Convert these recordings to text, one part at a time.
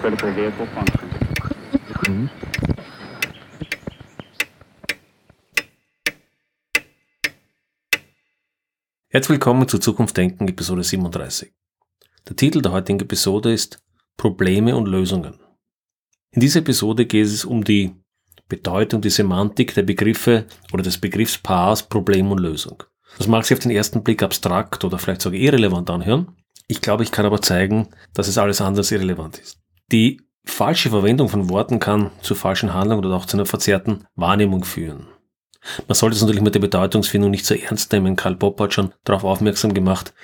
critical vehicle function. Herzlich willkommen zu Zukunft Denken, Episode 37. Der Titel der heutigen Episode ist Probleme und Lösungen. In dieser Episode geht es um die Bedeutung, die Semantik der Begriffe oder des Begriffspaars Problem und Lösung. Das mag sich auf den ersten Blick abstrakt oder vielleicht sogar irrelevant anhören. Ich glaube, ich kann aber zeigen, dass es alles andere als irrelevant ist. Die falsche Verwendung von Worten kann zu falschen Handlungen oder auch zu einer verzerrten Wahrnehmung führen. Man sollte es natürlich mit der Bedeutungsfindung nicht so ernst nehmen. Karl Popper hat schon darauf aufmerksam gemacht,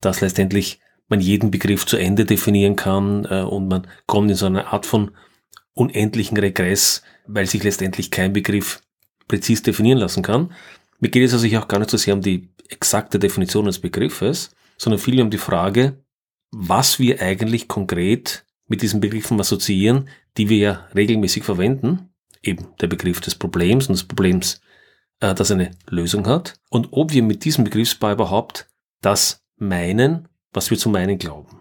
dass letztendlich man jeden Begriff zu Ende definieren kann äh, und man kommt in so eine Art von unendlichen Regress, weil sich letztendlich kein Begriff präzis definieren lassen kann. Mir geht es also auch gar nicht so sehr um die exakte Definition des Begriffes, sondern vielmehr um die Frage, was wir eigentlich konkret mit diesen Begriffen assoziieren, die wir ja regelmäßig verwenden, eben der Begriff des Problems und des Problems, äh, das eine Lösung hat, und ob wir mit diesem Begriffspaar überhaupt das meinen, was wir zu meinen glauben.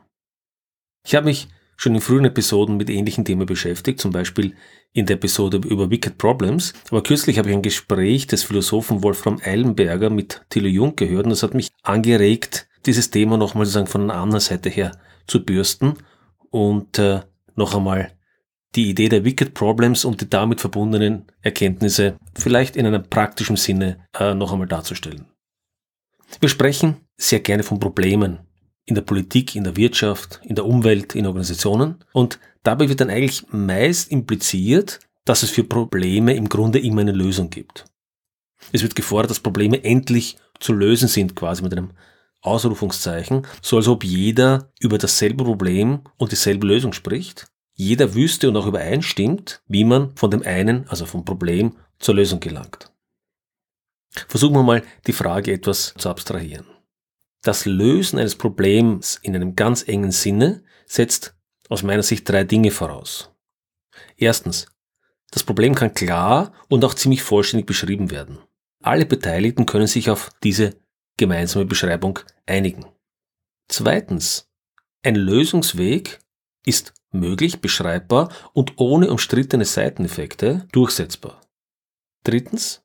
Ich habe mich schon in frühen Episoden mit ähnlichen Themen beschäftigt, zum Beispiel in der Episode über Wicked Problems. Aber kürzlich habe ich ein Gespräch des Philosophen Wolfram Eilenberger mit Thilo Jung gehört und das hat mich angeregt, dieses Thema nochmal sozusagen von einer anderen Seite her zu bürsten und äh, noch einmal die Idee der Wicked Problems und die damit verbundenen Erkenntnisse vielleicht in einem praktischen Sinne äh, noch einmal darzustellen. Wir sprechen sehr gerne von Problemen in der Politik, in der Wirtschaft, in der Umwelt, in Organisationen und dabei wird dann eigentlich meist impliziert, dass es für Probleme im Grunde immer eine Lösung gibt. Es wird gefordert, dass Probleme endlich zu lösen sind, quasi mit einem Ausrufungszeichen, so als ob jeder über dasselbe Problem und dieselbe Lösung spricht, jeder wüsste und auch übereinstimmt, wie man von dem einen, also vom Problem, zur Lösung gelangt. Versuchen wir mal die Frage etwas zu abstrahieren. Das Lösen eines Problems in einem ganz engen Sinne setzt aus meiner Sicht drei Dinge voraus. Erstens, das Problem kann klar und auch ziemlich vollständig beschrieben werden. Alle Beteiligten können sich auf diese gemeinsame Beschreibung einigen. Zweitens, ein Lösungsweg ist möglich, beschreibbar und ohne umstrittene Seiteneffekte durchsetzbar. Drittens,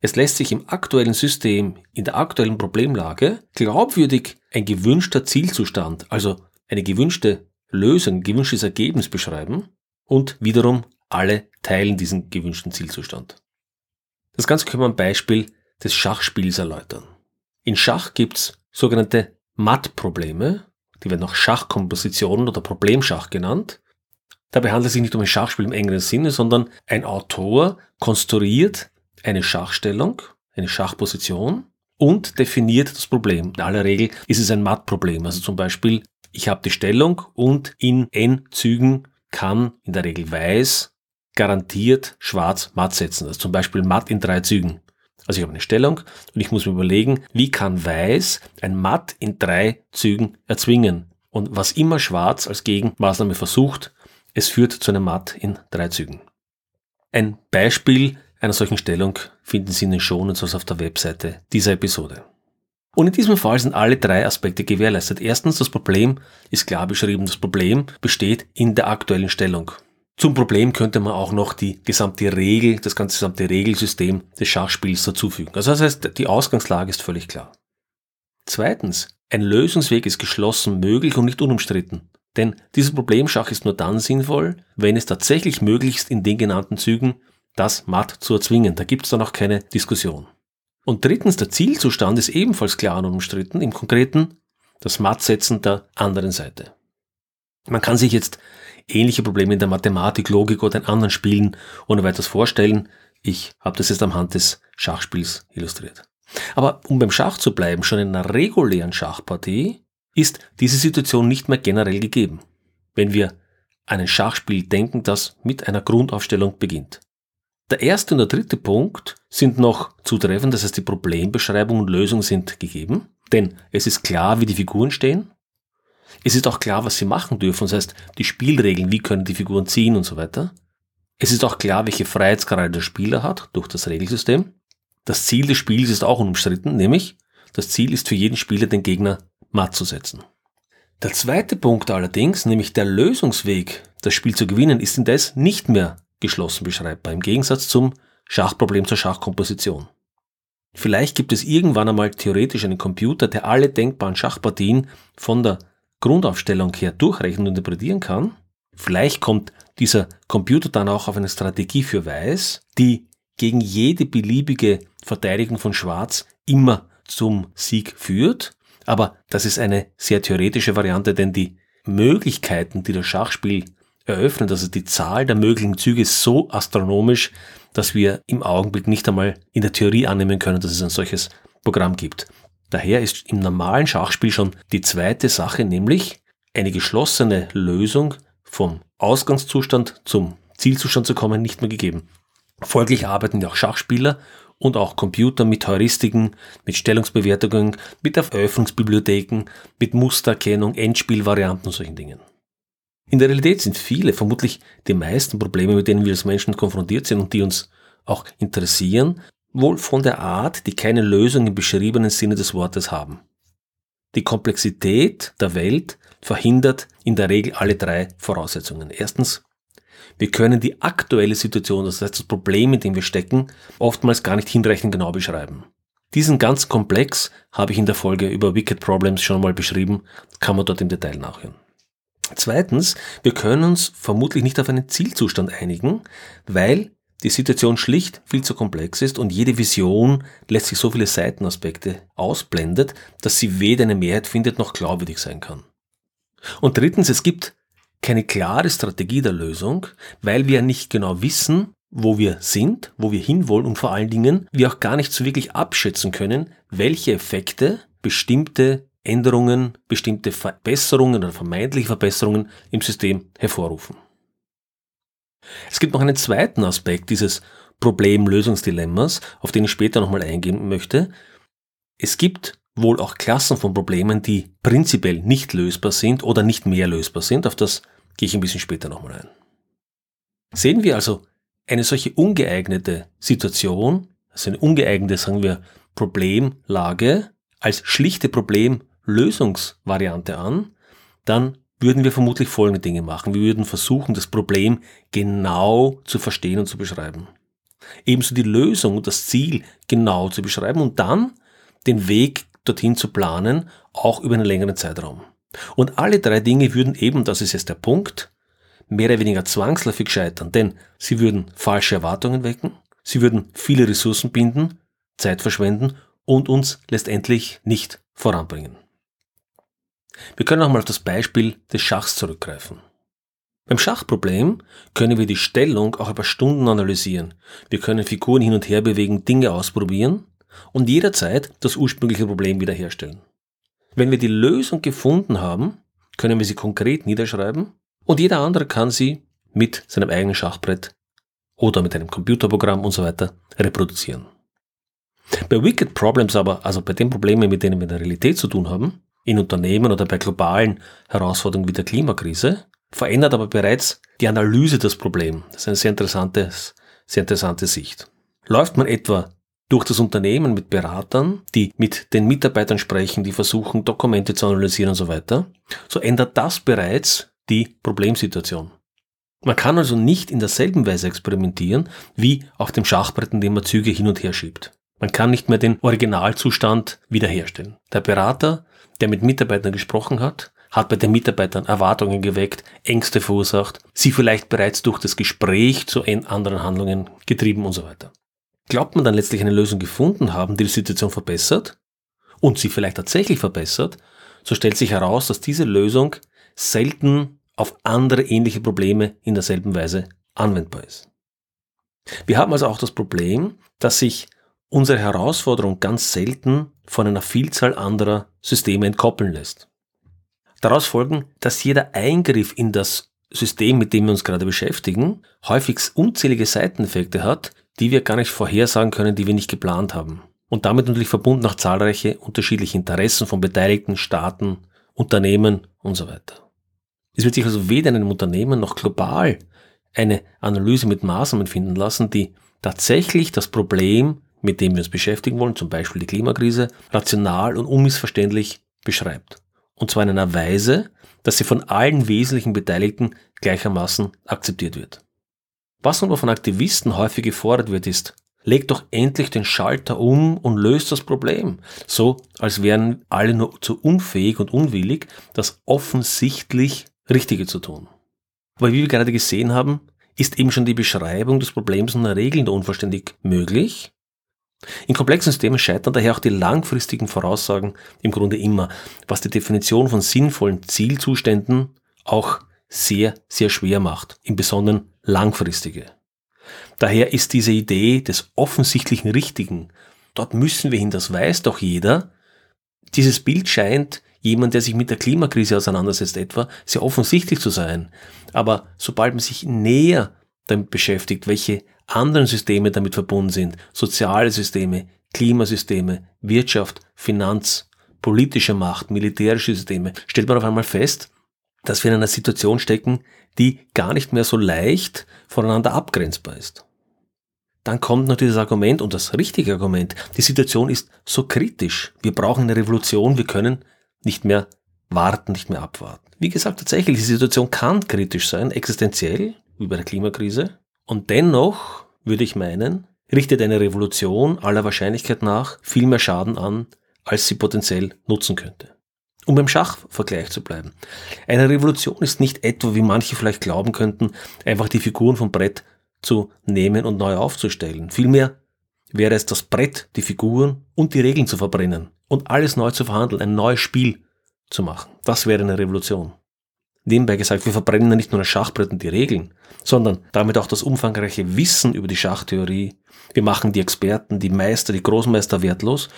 es lässt sich im aktuellen System, in der aktuellen Problemlage glaubwürdig ein gewünschter Zielzustand, also eine gewünschte Lösung, gewünschtes Ergebnis beschreiben und wiederum alle teilen diesen gewünschten Zielzustand. Das Ganze können wir am Beispiel des Schachspiels erläutern. In Schach gibt's sogenannte Mattprobleme, die werden auch Schachkompositionen oder Problemschach genannt. Dabei handelt es sich nicht um ein Schachspiel im engeren Sinne, sondern ein Autor konstruiert eine Schachstellung, eine Schachposition und definiert das Problem. In aller Regel ist es ein Mattproblem. Also zum Beispiel, ich habe die Stellung und in n Zügen kann in der Regel weiß garantiert schwarz matt setzen. Also zum Beispiel matt in drei Zügen. Also ich habe eine Stellung und ich muss mir überlegen, wie kann weiß ein matt in drei Zügen erzwingen. Und was immer schwarz als Gegenmaßnahme versucht, es führt zu einem matt in drei Zügen. Ein Beispiel einer solchen Stellung finden Sie in den Shownotes auf der Webseite dieser Episode. Und in diesem Fall sind alle drei Aspekte gewährleistet. Erstens, das Problem ist klar beschrieben. Das Problem besteht in der aktuellen Stellung. Zum Problem könnte man auch noch die gesamte Regel, das ganze gesamte Regelsystem des Schachspiels dazufügen. Also das heißt, die Ausgangslage ist völlig klar. Zweitens, ein Lösungsweg ist geschlossen möglich und nicht unumstritten. Denn dieses Problemschach ist nur dann sinnvoll, wenn es tatsächlich möglich ist, in den genannten Zügen das matt zu erzwingen. Da gibt es dann auch keine Diskussion. Und drittens, der Zielzustand ist ebenfalls klar und unumstritten, im Konkreten das Mattsetzen der anderen Seite. Man kann sich jetzt ähnliche Probleme in der Mathematik, Logik oder in anderen Spielen ohne weiteres vorstellen. Ich habe das jetzt am Hand des Schachspiels illustriert. Aber um beim Schach zu bleiben, schon in einer regulären Schachpartie ist diese Situation nicht mehr generell gegeben. Wenn wir an ein Schachspiel denken, das mit einer Grundaufstellung beginnt. Der erste und der dritte Punkt sind noch zutreffend, das heißt die Problembeschreibung und Lösung sind gegeben, denn es ist klar, wie die Figuren stehen, es ist auch klar, was sie machen dürfen. Das heißt, die Spielregeln, wie können die Figuren ziehen und so weiter. Es ist auch klar, welche Freiheitsgrade der Spieler hat durch das Regelsystem. Das Ziel des Spiels ist auch unumstritten, nämlich das Ziel ist für jeden Spieler den Gegner matt zu setzen. Der zweite Punkt allerdings, nämlich der Lösungsweg, das Spiel zu gewinnen, ist indes nicht mehr geschlossen beschreibbar, im Gegensatz zum Schachproblem zur Schachkomposition. Vielleicht gibt es irgendwann einmal theoretisch einen Computer, der alle denkbaren Schachpartien von der Grundaufstellung her durchrechnen und interpretieren kann. Vielleicht kommt dieser Computer dann auch auf eine Strategie für Weiß, die gegen jede beliebige Verteidigung von Schwarz immer zum Sieg führt. Aber das ist eine sehr theoretische Variante, denn die Möglichkeiten, die das Schachspiel eröffnet, also die Zahl der möglichen Züge ist so astronomisch, dass wir im Augenblick nicht einmal in der Theorie annehmen können, dass es ein solches Programm gibt. Daher ist im normalen Schachspiel schon die zweite Sache, nämlich eine geschlossene Lösung vom Ausgangszustand zum Zielzustand zu kommen, nicht mehr gegeben. Folglich arbeiten ja auch Schachspieler und auch Computer mit Heuristiken, mit Stellungsbewertungen, mit Eröffnungsbibliotheken, mit Mustererkennung, Endspielvarianten und solchen Dingen. In der Realität sind viele, vermutlich die meisten Probleme, mit denen wir als Menschen konfrontiert sind und die uns auch interessieren, wohl von der Art, die keine Lösung im beschriebenen Sinne des Wortes haben. Die Komplexität der Welt verhindert in der Regel alle drei Voraussetzungen. Erstens, wir können die aktuelle Situation, das heißt das Problem, in dem wir stecken, oftmals gar nicht hinreichend genau beschreiben. Diesen ganz Komplex habe ich in der Folge über Wicked Problems schon mal beschrieben, kann man dort im Detail nachhören. Zweitens, wir können uns vermutlich nicht auf einen Zielzustand einigen, weil die Situation schlicht viel zu komplex ist und jede Vision letztlich so viele Seitenaspekte ausblendet, dass sie weder eine Mehrheit findet noch glaubwürdig sein kann. Und drittens, es gibt keine klare Strategie der Lösung, weil wir nicht genau wissen, wo wir sind, wo wir hinwollen und vor allen Dingen wir auch gar nicht so wirklich abschätzen können, welche Effekte bestimmte Änderungen, bestimmte Verbesserungen oder vermeintliche Verbesserungen im System hervorrufen. Es gibt noch einen zweiten Aspekt dieses Problemlösungsdilemmas, auf den ich später nochmal eingehen möchte. Es gibt wohl auch Klassen von Problemen, die prinzipiell nicht lösbar sind oder nicht mehr lösbar sind. Auf das gehe ich ein bisschen später nochmal ein. Sehen wir also eine solche ungeeignete Situation, also eine ungeeignete, sagen wir, Problemlage als schlichte Problemlösungsvariante an, dann würden wir vermutlich folgende Dinge machen. Wir würden versuchen, das Problem genau zu verstehen und zu beschreiben. Ebenso die Lösung und das Ziel genau zu beschreiben und dann den Weg dorthin zu planen, auch über einen längeren Zeitraum. Und alle drei Dinge würden eben, das ist jetzt der Punkt, mehr oder weniger zwangsläufig scheitern, denn sie würden falsche Erwartungen wecken, sie würden viele Ressourcen binden, Zeit verschwenden und uns letztendlich nicht voranbringen. Wir können nochmal auf das Beispiel des Schachs zurückgreifen. Beim Schachproblem können wir die Stellung auch über Stunden analysieren. Wir können Figuren hin und her bewegen, Dinge ausprobieren und jederzeit das ursprüngliche Problem wiederherstellen. Wenn wir die Lösung gefunden haben, können wir sie konkret niederschreiben und jeder andere kann sie mit seinem eigenen Schachbrett oder mit einem Computerprogramm und so weiter reproduzieren. Bei Wicked Problems aber, also bei den Problemen, mit denen wir in der Realität zu tun haben, in Unternehmen oder bei globalen Herausforderungen wie der Klimakrise, verändert aber bereits die Analyse des Problems. Das ist eine sehr interessante, sehr interessante Sicht. Läuft man etwa durch das Unternehmen mit Beratern, die mit den Mitarbeitern sprechen, die versuchen, Dokumente zu analysieren und so weiter, so ändert das bereits die Problemsituation. Man kann also nicht in derselben Weise experimentieren wie auf dem Schachbrett, in dem man Züge hin und her schiebt. Man kann nicht mehr den Originalzustand wiederherstellen. Der Berater der mit Mitarbeitern gesprochen hat, hat bei den Mitarbeitern Erwartungen geweckt, Ängste verursacht, sie vielleicht bereits durch das Gespräch zu anderen Handlungen getrieben und so weiter. Glaubt man dann letztlich eine Lösung gefunden haben, die die Situation verbessert und sie vielleicht tatsächlich verbessert, so stellt sich heraus, dass diese Lösung selten auf andere ähnliche Probleme in derselben Weise anwendbar ist. Wir haben also auch das Problem, dass sich unsere Herausforderung ganz selten von einer Vielzahl anderer Systeme entkoppeln lässt. Daraus folgen, dass jeder Eingriff in das System, mit dem wir uns gerade beschäftigen, häufig unzählige Seiteneffekte hat, die wir gar nicht vorhersagen können, die wir nicht geplant haben. Und damit natürlich verbunden auch zahlreiche unterschiedliche Interessen von beteiligten Staaten, Unternehmen und so weiter. Es wird sich also weder in einem Unternehmen noch global eine Analyse mit Maßnahmen finden lassen, die tatsächlich das Problem mit dem wir uns beschäftigen wollen, zum Beispiel die Klimakrise, rational und unmissverständlich beschreibt. Und zwar in einer Weise, dass sie von allen wesentlichen Beteiligten gleichermaßen akzeptiert wird. Was aber von Aktivisten häufig gefordert wird, ist, leg doch endlich den Schalter um und löst das Problem. So, als wären alle nur zu unfähig und unwillig, das offensichtlich Richtige zu tun. Aber wie wir gerade gesehen haben, ist eben schon die Beschreibung des Problems in der Regel nur unvollständig möglich. In komplexen Systemen scheitern daher auch die langfristigen Voraussagen im Grunde immer, was die Definition von sinnvollen Zielzuständen auch sehr, sehr schwer macht, im Besonderen langfristige. Daher ist diese Idee des offensichtlichen Richtigen, dort müssen wir hin, das weiß doch jeder, dieses Bild scheint jemand, der sich mit der Klimakrise auseinandersetzt etwa, sehr offensichtlich zu sein. Aber sobald man sich näher damit beschäftigt, welche anderen Systeme damit verbunden sind, soziale Systeme, Klimasysteme, Wirtschaft, Finanz, politische Macht, militärische Systeme, stellt man auf einmal fest, dass wir in einer Situation stecken, die gar nicht mehr so leicht voneinander abgrenzbar ist. Dann kommt natürlich das Argument und das richtige Argument, die Situation ist so kritisch, wir brauchen eine Revolution, wir können nicht mehr warten, nicht mehr abwarten. Wie gesagt, tatsächlich, die Situation kann kritisch sein, existenziell, wie bei der Klimakrise. Und dennoch würde ich meinen, richtet eine Revolution aller Wahrscheinlichkeit nach viel mehr Schaden an, als sie potenziell nutzen könnte. Um beim Schachvergleich zu bleiben. Eine Revolution ist nicht etwa, wie manche vielleicht glauben könnten, einfach die Figuren vom Brett zu nehmen und neu aufzustellen. Vielmehr wäre es das Brett, die Figuren und die Regeln zu verbrennen und alles neu zu verhandeln, ein neues Spiel zu machen. Das wäre eine Revolution. Nebenbei gesagt, wir verbrennen nicht nur das Schachbrett und die Regeln, sondern damit auch das umfangreiche Wissen über die Schachtheorie. Wir machen die Experten, die Meister, die Großmeister wertlos.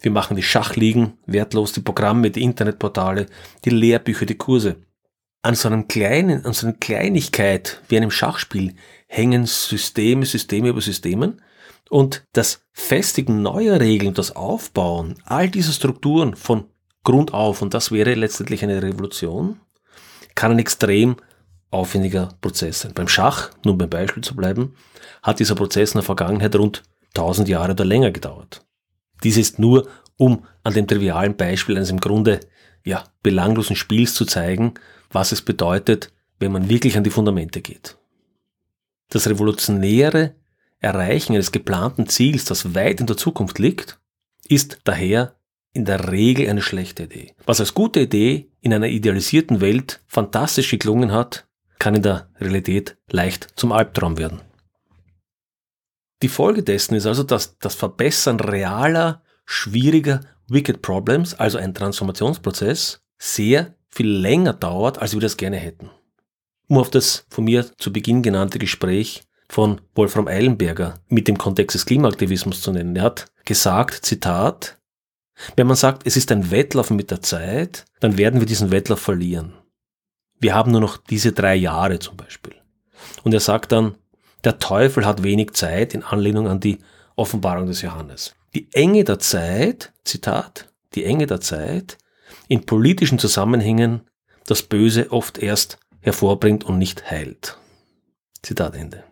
Wir machen die Schachligen wertlos, die Programme, die Internetportale, die Lehrbücher, die Kurse. An so einem kleinen, an so einer Kleinigkeit wie einem Schachspiel hängen Systeme, Systeme über Systemen, und das Festigen neuer Regeln, das Aufbauen all dieser Strukturen von Grund auf, und das wäre letztendlich eine Revolution, kann ein extrem aufwendiger Prozess sein. Beim Schach, nun beim Beispiel zu bleiben, hat dieser Prozess in der Vergangenheit rund 1000 Jahre oder länger gedauert. Dies ist nur, um an dem trivialen Beispiel eines im Grunde ja, belanglosen Spiels zu zeigen, was es bedeutet, wenn man wirklich an die Fundamente geht. Das Revolutionäre Erreichen eines geplanten Ziels, das weit in der Zukunft liegt, ist daher in der Regel eine schlechte Idee. Was als gute Idee in einer idealisierten Welt fantastisch geklungen hat, kann in der Realität leicht zum Albtraum werden. Die Folge dessen ist also, dass das Verbessern realer, schwieriger Wicked Problems, also ein Transformationsprozess, sehr viel länger dauert, als wir das gerne hätten. Um auf das von mir zu Beginn genannte Gespräch von Wolfram Eilenberger mit dem Kontext des Klimaaktivismus zu nennen. Er hat gesagt, Zitat, wenn man sagt, es ist ein Wettlauf mit der Zeit, dann werden wir diesen Wettlauf verlieren. Wir haben nur noch diese drei Jahre zum Beispiel. Und er sagt dann, der Teufel hat wenig Zeit in Anlehnung an die Offenbarung des Johannes. Die Enge der Zeit, Zitat, die Enge der Zeit in politischen Zusammenhängen das Böse oft erst hervorbringt und nicht heilt. Zitat Ende.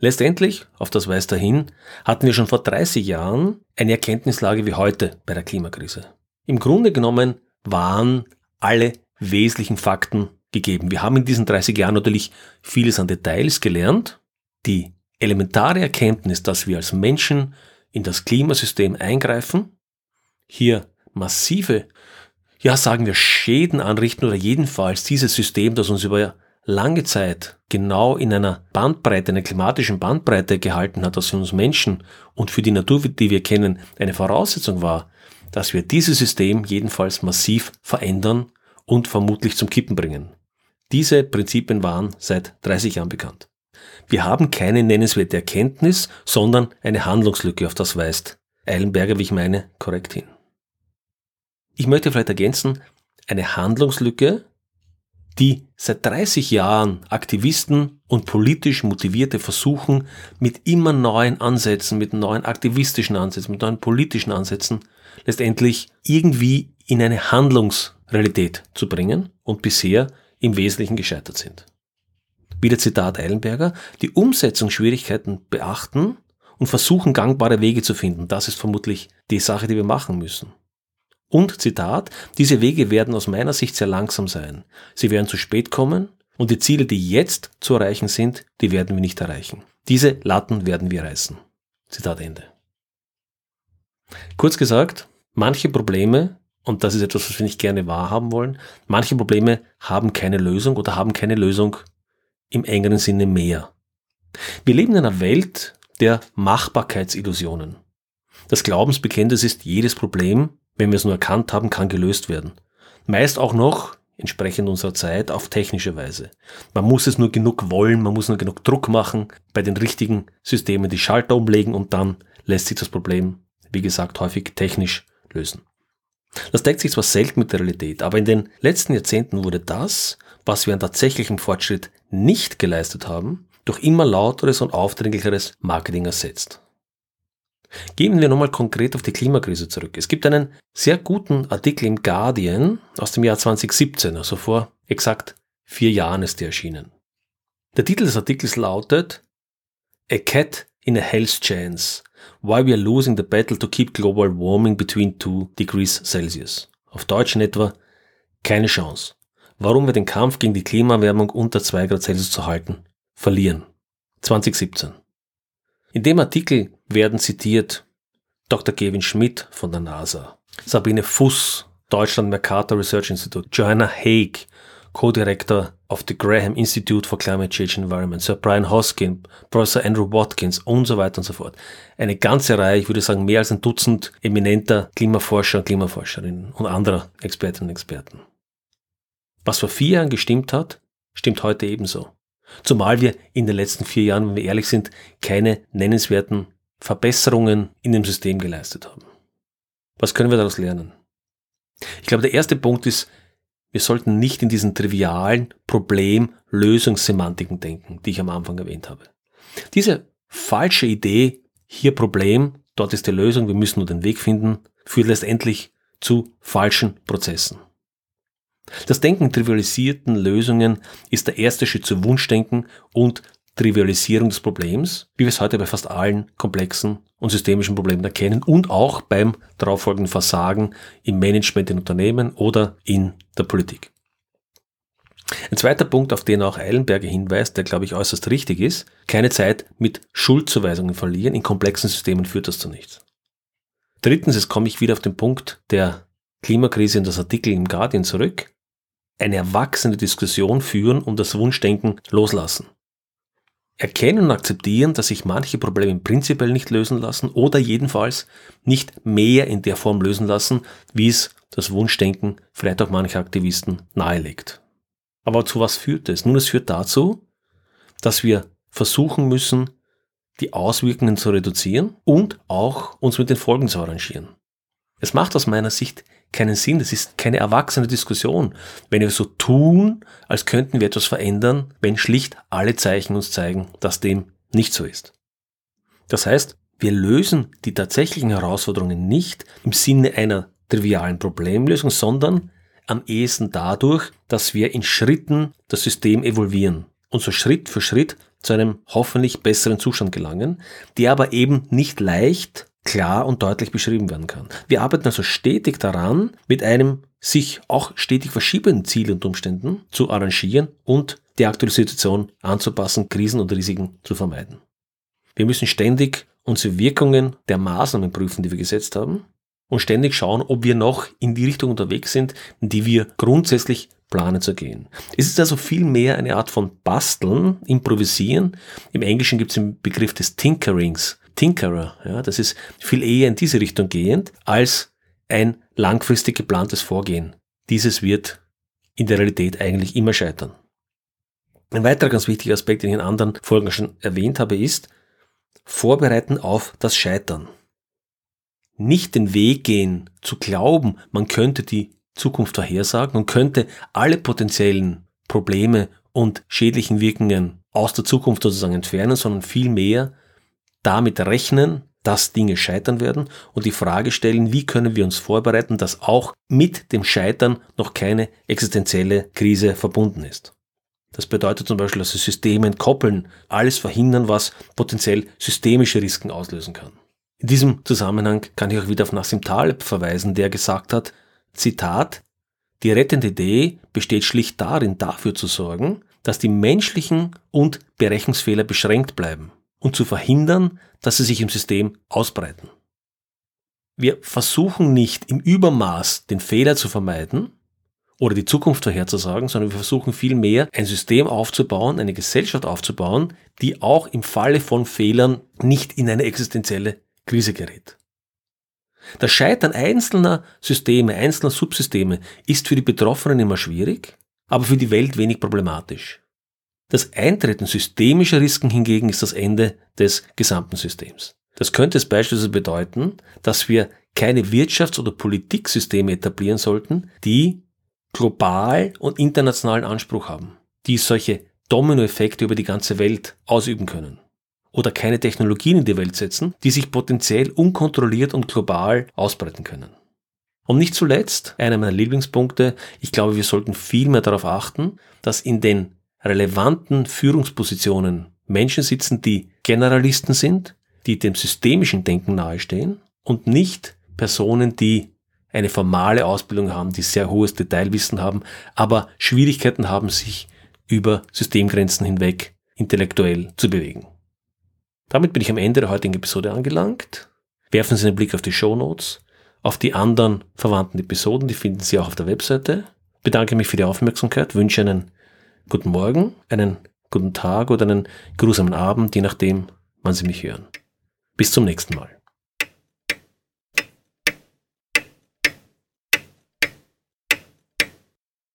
Letztendlich, auf das weist dahin, hatten wir schon vor 30 Jahren eine Erkenntnislage wie heute bei der Klimakrise. Im Grunde genommen waren alle wesentlichen Fakten gegeben. Wir haben in diesen 30 Jahren natürlich vieles an Details gelernt. Die elementare Erkenntnis, dass wir als Menschen in das Klimasystem eingreifen, hier massive, ja sagen wir Schäden anrichten oder jedenfalls dieses System, das uns über lange Zeit genau in einer Bandbreite, einer klimatischen Bandbreite gehalten hat, das für uns Menschen und für die Natur, die wir kennen, eine Voraussetzung war, dass wir dieses System jedenfalls massiv verändern und vermutlich zum Kippen bringen. Diese Prinzipien waren seit 30 Jahren bekannt. Wir haben keine nennenswerte Erkenntnis, sondern eine Handlungslücke, auf das weist Eilenberger, wie ich meine, korrekt hin. Ich möchte vielleicht ergänzen, eine Handlungslücke, die seit 30 Jahren Aktivisten und politisch Motivierte versuchen, mit immer neuen Ansätzen, mit neuen aktivistischen Ansätzen, mit neuen politischen Ansätzen, letztendlich irgendwie in eine Handlungsrealität zu bringen und bisher im Wesentlichen gescheitert sind. Wieder Zitat Eilenberger, die Umsetzungsschwierigkeiten beachten und versuchen gangbare Wege zu finden. Das ist vermutlich die Sache, die wir machen müssen. Und Zitat, diese Wege werden aus meiner Sicht sehr langsam sein. Sie werden zu spät kommen, Und die Ziele, die jetzt zu erreichen sind, die werden wir nicht erreichen. Diese Latten werden wir reißen. Zitat Ende. Kurz gesagt, manche Probleme, und das ist etwas, was wir nicht gerne wahrhaben wollen, manche Probleme haben keine Lösung oder haben keine Lösung im engeren Sinne mehr. Wir leben in einer Welt der Machbarkeitsillusionen. Das Glaubensbekenntnis ist, jedes Problem, wenn wir es nur erkannt haben, kann gelöst werden. Meist auch noch, entsprechend unserer Zeit, auf technische Weise. Man muss es nur genug wollen, man muss nur genug Druck machen, bei den richtigen Systemen die Schalter umlegen und dann lässt sich das Problem, wie gesagt, häufig technisch lösen. Das deckt sich zwar selten mit der Realität, aber in den letzten Jahrzehnten wurde das, was wir an tatsächlichem Fortschritt nicht geleistet haben, durch immer lauteres und aufdringlicheres Marketing ersetzt. Gehen wir nochmal konkret auf die Klimakrise zurück. Es gibt einen sehr guten Artikel im Guardian aus dem Jahr 2017, also vor exakt vier Jahren ist der erschienen. Der Titel des Artikels lautet A Cat in a Hell's Chance. Why we are losing the battle to keep global warming between 2 degrees Celsius. Auf Deutsch in etwa keine Chance. Warum wir den Kampf gegen die Klimaerwärmung unter 2 Grad Celsius zu halten verlieren. 2017. In dem Artikel werden zitiert Dr. Gavin Schmidt von der NASA, Sabine Fuss, Deutschland Mercator Research Institute, Joanna Haig, Co-Director of the Graham Institute for Climate Change and Environment, Sir Brian Hoskin, Professor Andrew Watkins und so weiter und so fort. Eine ganze Reihe, ich würde sagen mehr als ein Dutzend eminenter Klimaforscher und Klimaforscherinnen und anderer Expertinnen und Experten. Was vor vier Jahren gestimmt hat, stimmt heute ebenso. Zumal wir in den letzten vier Jahren, wenn wir ehrlich sind, keine nennenswerten Verbesserungen in dem System geleistet haben. Was können wir daraus lernen? Ich glaube, der erste Punkt ist, wir sollten nicht in diesen trivialen Problem-Lösungssemantiken denken, die ich am Anfang erwähnt habe. Diese falsche Idee, hier Problem, dort ist die Lösung, wir müssen nur den Weg finden, führt letztendlich zu falschen Prozessen. Das Denken trivialisierten Lösungen ist der erste Schritt zu Wunschdenken und Trivialisierung des Problems, wie wir es heute bei fast allen komplexen und systemischen Problemen erkennen und auch beim darauffolgenden Versagen im Management in Unternehmen oder in der Politik. Ein zweiter Punkt, auf den auch Eilenberger hinweist, der glaube ich äußerst richtig ist, keine Zeit mit Schuldzuweisungen verlieren, in komplexen Systemen führt das zu nichts. Drittens, jetzt komme ich wieder auf den Punkt der Klimakrise und das Artikel im Guardian zurück eine erwachsene Diskussion führen und das Wunschdenken loslassen. Erkennen und akzeptieren, dass sich manche Probleme prinzipiell nicht lösen lassen oder jedenfalls nicht mehr in der Form lösen lassen, wie es das Wunschdenken vielleicht auch mancher Aktivisten nahelegt. Aber zu was führt es? Nun, es führt dazu, dass wir versuchen müssen, die Auswirkungen zu reduzieren und auch uns mit den Folgen zu arrangieren. Es macht aus meiner Sicht keinen Sinn. Das ist keine erwachsene Diskussion. Wenn wir so tun, als könnten wir etwas verändern, wenn schlicht alle Zeichen uns zeigen, dass dem nicht so ist. Das heißt, wir lösen die tatsächlichen Herausforderungen nicht im Sinne einer trivialen Problemlösung, sondern am ehesten dadurch, dass wir in Schritten das System evolvieren und so Schritt für Schritt zu einem hoffentlich besseren Zustand gelangen, der aber eben nicht leicht klar und deutlich beschrieben werden kann. Wir arbeiten also stetig daran, mit einem sich auch stetig verschiebenden Ziel und Umständen zu arrangieren und die aktuelle Situation anzupassen, Krisen und Risiken zu vermeiden. Wir müssen ständig unsere Wirkungen der Maßnahmen prüfen, die wir gesetzt haben und ständig schauen, ob wir noch in die Richtung unterwegs sind, in die wir grundsätzlich planen zu gehen. Es ist also viel mehr eine Art von Basteln, Improvisieren. Im Englischen gibt es den Begriff des Tinkerings, Tinkerer. Ja, das ist viel eher in diese Richtung gehend als ein langfristig geplantes Vorgehen. Dieses wird in der Realität eigentlich immer scheitern. Ein weiterer ganz wichtiger Aspekt, den ich in anderen Folgen schon erwähnt habe, ist Vorbereiten auf das Scheitern. Nicht den Weg gehen, zu glauben, man könnte die Zukunft vorhersagen und könnte alle potenziellen Probleme und schädlichen Wirkungen aus der Zukunft sozusagen entfernen, sondern vielmehr damit rechnen, dass Dinge scheitern werden und die Frage stellen, wie können wir uns vorbereiten, dass auch mit dem Scheitern noch keine existenzielle Krise verbunden ist. Das bedeutet zum Beispiel, dass wir Systeme entkoppeln, alles verhindern, was potenziell systemische Risiken auslösen kann. In diesem Zusammenhang kann ich auch wieder auf Nassim Taleb verweisen, der gesagt hat, Zitat, die rettende Idee besteht schlicht darin, dafür zu sorgen, dass die menschlichen und Berechnungsfehler beschränkt bleiben und zu verhindern, dass sie sich im System ausbreiten. Wir versuchen nicht im Übermaß den Fehler zu vermeiden oder die Zukunft vorherzusagen, sondern wir versuchen vielmehr ein System aufzubauen, eine Gesellschaft aufzubauen, die auch im Falle von Fehlern nicht in eine existenzielle Krise gerät. Das Scheitern einzelner Systeme, einzelner Subsysteme ist für die Betroffenen immer schwierig, aber für die Welt wenig problematisch. Das Eintreten systemischer Risiken hingegen ist das Ende des gesamten Systems. Das könnte es beispielsweise bedeuten, dass wir keine Wirtschafts- oder Politiksysteme etablieren sollten, die global und internationalen Anspruch haben, die solche Dominoeffekte über die ganze Welt ausüben können. Oder keine Technologien in die Welt setzen, die sich potenziell unkontrolliert und global ausbreiten können. Und nicht zuletzt, einer meiner Lieblingspunkte, ich glaube, wir sollten viel mehr darauf achten, dass in den relevanten Führungspositionen Menschen sitzen, die Generalisten sind, die dem systemischen Denken nahestehen und nicht Personen, die eine formale Ausbildung haben, die sehr hohes Detailwissen haben, aber Schwierigkeiten haben, sich über Systemgrenzen hinweg intellektuell zu bewegen. Damit bin ich am Ende der heutigen Episode angelangt. Werfen Sie einen Blick auf die Show Notes, auf die anderen verwandten Episoden, die finden Sie auch auf der Webseite. Bedanke mich für die Aufmerksamkeit, wünsche einen guten Morgen, einen guten Tag oder einen grusamen Abend, je nachdem, wann Sie mich hören. Bis zum nächsten Mal.